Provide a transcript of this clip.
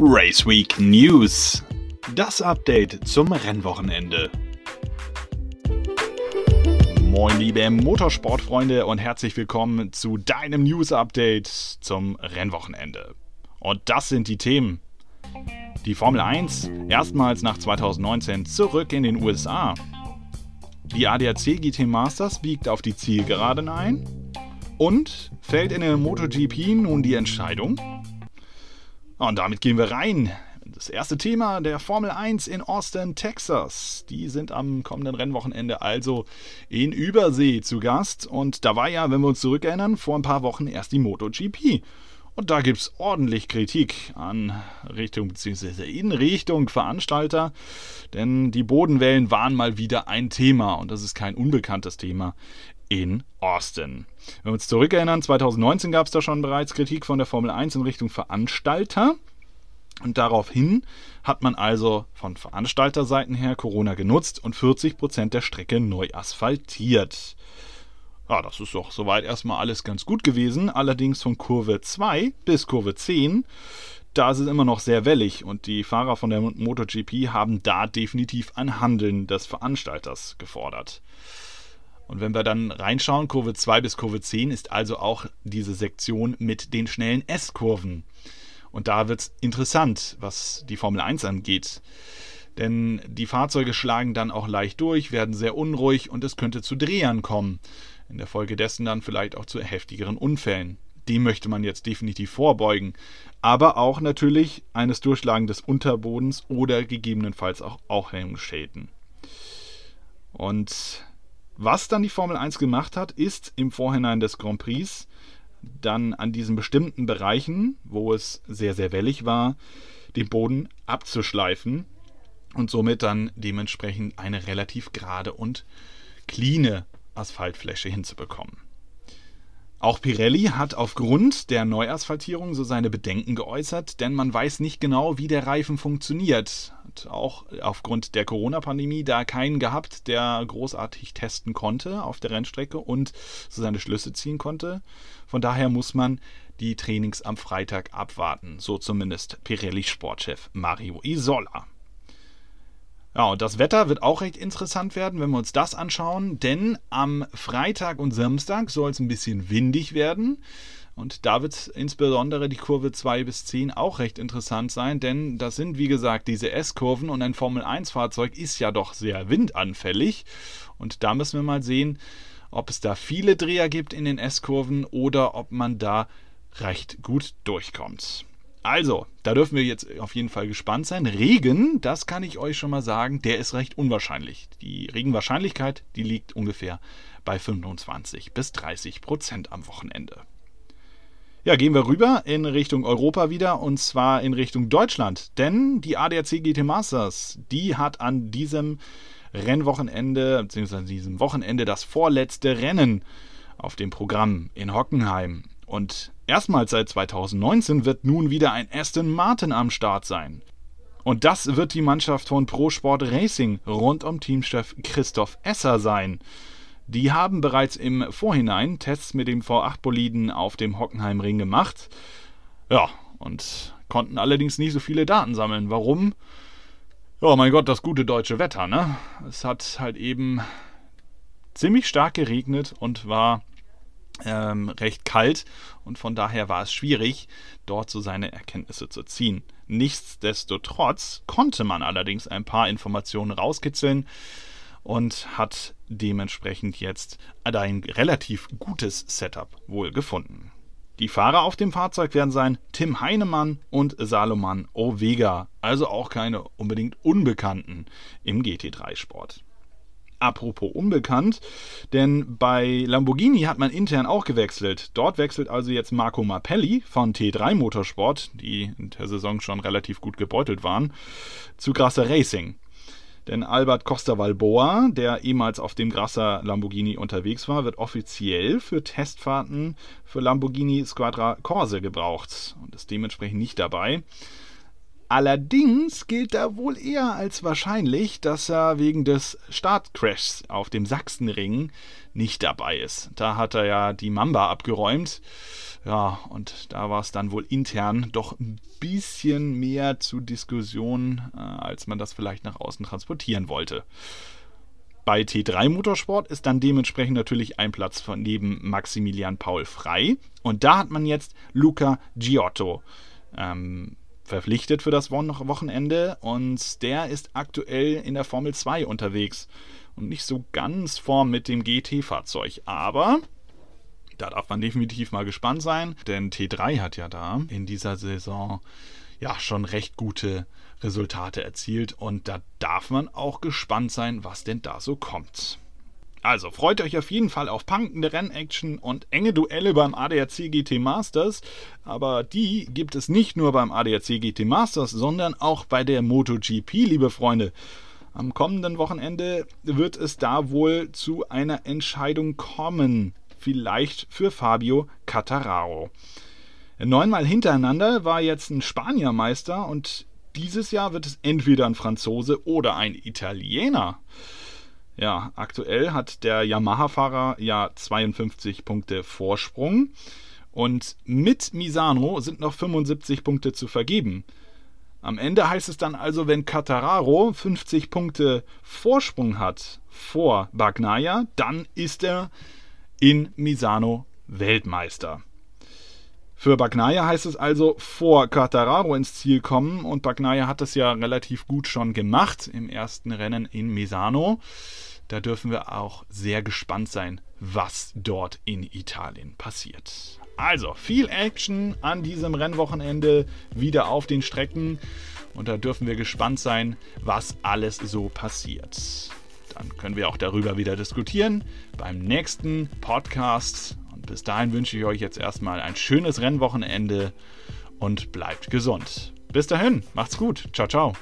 Race Week News. Das Update zum Rennwochenende. Moin liebe Motorsportfreunde und herzlich willkommen zu deinem News Update zum Rennwochenende. Und das sind die Themen. Die Formel 1 erstmals nach 2019 zurück in den USA. Die ADAC GT Masters biegt auf die Zielgeraden ein. Und fällt in der MotoGP nun die Entscheidung? Und damit gehen wir rein. Das erste Thema der Formel 1 in Austin, Texas. Die sind am kommenden Rennwochenende also in Übersee zu Gast. Und da war ja, wenn wir uns zurückerinnern, vor ein paar Wochen erst die MotoGP. Und da gibt es ordentlich Kritik an Richtung bzw. in Richtung Veranstalter, denn die Bodenwellen waren mal wieder ein Thema und das ist kein unbekanntes Thema in Austin. Wenn wir uns zurückerinnern, 2019 gab es da schon bereits Kritik von der Formel 1 in Richtung Veranstalter. Und daraufhin hat man also von Veranstalterseiten her Corona genutzt und 40% der Strecke neu asphaltiert. Ja, das ist doch soweit erstmal alles ganz gut gewesen. Allerdings von Kurve 2 bis Kurve 10, da ist es immer noch sehr wellig und die Fahrer von der MotoGP haben da definitiv ein Handeln des Veranstalters gefordert. Und wenn wir dann reinschauen, Kurve 2 bis Kurve 10 ist also auch diese Sektion mit den schnellen S-Kurven. Und da wird es interessant, was die Formel 1 angeht. Denn die Fahrzeuge schlagen dann auch leicht durch, werden sehr unruhig und es könnte zu Drehern kommen. In der Folge dessen dann vielleicht auch zu heftigeren Unfällen. Dem möchte man jetzt definitiv vorbeugen. Aber auch natürlich eines Durchschlagen des Unterbodens oder gegebenenfalls auch Aufhängungsschäden. Und was dann die Formel 1 gemacht hat, ist im Vorhinein des Grand Prix dann an diesen bestimmten Bereichen, wo es sehr, sehr wellig war, den Boden abzuschleifen und somit dann dementsprechend eine relativ gerade und cleane Asphaltfläche hinzubekommen. Auch Pirelli hat aufgrund der Neuasphaltierung so seine Bedenken geäußert, denn man weiß nicht genau, wie der Reifen funktioniert. Auch aufgrund der Corona-Pandemie da keinen gehabt, der großartig testen konnte auf der Rennstrecke und so seine Schlüsse ziehen konnte. Von daher muss man die Trainings am Freitag abwarten, so zumindest Pirelli-Sportchef Mario Isola. Ja, und das Wetter wird auch recht interessant werden, wenn wir uns das anschauen, denn am Freitag und Samstag soll es ein bisschen windig werden. Und da wird insbesondere die Kurve 2 bis 10 auch recht interessant sein, denn das sind wie gesagt diese S-Kurven und ein Formel-1-Fahrzeug ist ja doch sehr windanfällig. Und da müssen wir mal sehen, ob es da viele Dreher gibt in den S-Kurven oder ob man da recht gut durchkommt. Also, da dürfen wir jetzt auf jeden Fall gespannt sein. Regen, das kann ich euch schon mal sagen, der ist recht unwahrscheinlich. Die Regenwahrscheinlichkeit, die liegt ungefähr bei 25 bis 30 Prozent am Wochenende. Ja, gehen wir rüber in Richtung Europa wieder und zwar in Richtung Deutschland. Denn die ADAC GT Masters, die hat an diesem Rennwochenende, beziehungsweise diesem Wochenende das vorletzte Rennen auf dem Programm in Hockenheim. Und erstmals seit 2019 wird nun wieder ein Aston Martin am Start sein. Und das wird die Mannschaft von Pro Sport Racing rund um Teamchef Christoph Esser sein. Die haben bereits im Vorhinein Tests mit dem V8-Boliden auf dem Hockenheimring gemacht. Ja, und konnten allerdings nicht so viele Daten sammeln. Warum? Ja, mein Gott, das gute deutsche Wetter, ne? Es hat halt eben ziemlich stark geregnet und war ähm, recht kalt und von daher war es schwierig, dort so seine Erkenntnisse zu ziehen. Nichtsdestotrotz konnte man allerdings ein paar Informationen rauskitzeln und hat dementsprechend jetzt ein relativ gutes Setup wohl gefunden. Die Fahrer auf dem Fahrzeug werden sein Tim Heinemann und Salomon Ovega, also auch keine unbedingt Unbekannten im GT3-Sport. Apropos unbekannt, denn bei Lamborghini hat man intern auch gewechselt. Dort wechselt also jetzt Marco Mappelli von T3 Motorsport, die in der Saison schon relativ gut gebeutelt waren, zu Grasser Racing. Denn Albert Costa Balboa, der ehemals auf dem Grasser Lamborghini unterwegs war, wird offiziell für Testfahrten für Lamborghini Squadra Corse gebraucht und ist dementsprechend nicht dabei. Allerdings gilt da wohl eher als wahrscheinlich, dass er wegen des Startcrashs auf dem Sachsenring nicht dabei ist. Da hat er ja die Mamba abgeräumt. Ja, und da war es dann wohl intern doch ein bisschen mehr zu Diskussionen, äh, als man das vielleicht nach außen transportieren wollte. Bei T3 Motorsport ist dann dementsprechend natürlich ein Platz von neben Maximilian Paul frei. Und da hat man jetzt Luca Giotto ähm, verpflichtet für das Wochenende. Und der ist aktuell in der Formel 2 unterwegs. Und nicht so ganz vorn mit dem GT-Fahrzeug. Aber da darf man definitiv mal gespannt sein, denn T3 hat ja da in dieser Saison ja schon recht gute Resultate erzielt und da darf man auch gespannt sein, was denn da so kommt. Also freut euch auf jeden Fall auf punkende Rennaction und enge Duelle beim ADAC GT Masters. Aber die gibt es nicht nur beim ADAC GT Masters, sondern auch bei der MotoGP, liebe Freunde. Am kommenden Wochenende wird es da wohl zu einer Entscheidung kommen. Vielleicht für Fabio Cattararo. Neunmal hintereinander war jetzt ein Spanier Meister und dieses Jahr wird es entweder ein Franzose oder ein Italiener. Ja, aktuell hat der Yamaha-Fahrer ja 52 Punkte Vorsprung und mit Misano sind noch 75 Punkte zu vergeben. Am Ende heißt es dann also, wenn Catararo 50 Punkte Vorsprung hat vor Bagnaia, dann ist er in Misano Weltmeister. Für Bagnaia heißt es also vor Quartararo ins Ziel kommen und Bagnaia hat das ja relativ gut schon gemacht im ersten Rennen in Misano. Da dürfen wir auch sehr gespannt sein, was dort in Italien passiert. Also viel Action an diesem Rennwochenende wieder auf den Strecken und da dürfen wir gespannt sein, was alles so passiert. Dann können wir auch darüber wieder diskutieren beim nächsten Podcast bis dahin wünsche ich euch jetzt erstmal ein schönes Rennwochenende und bleibt gesund. Bis dahin, macht's gut. Ciao, ciao.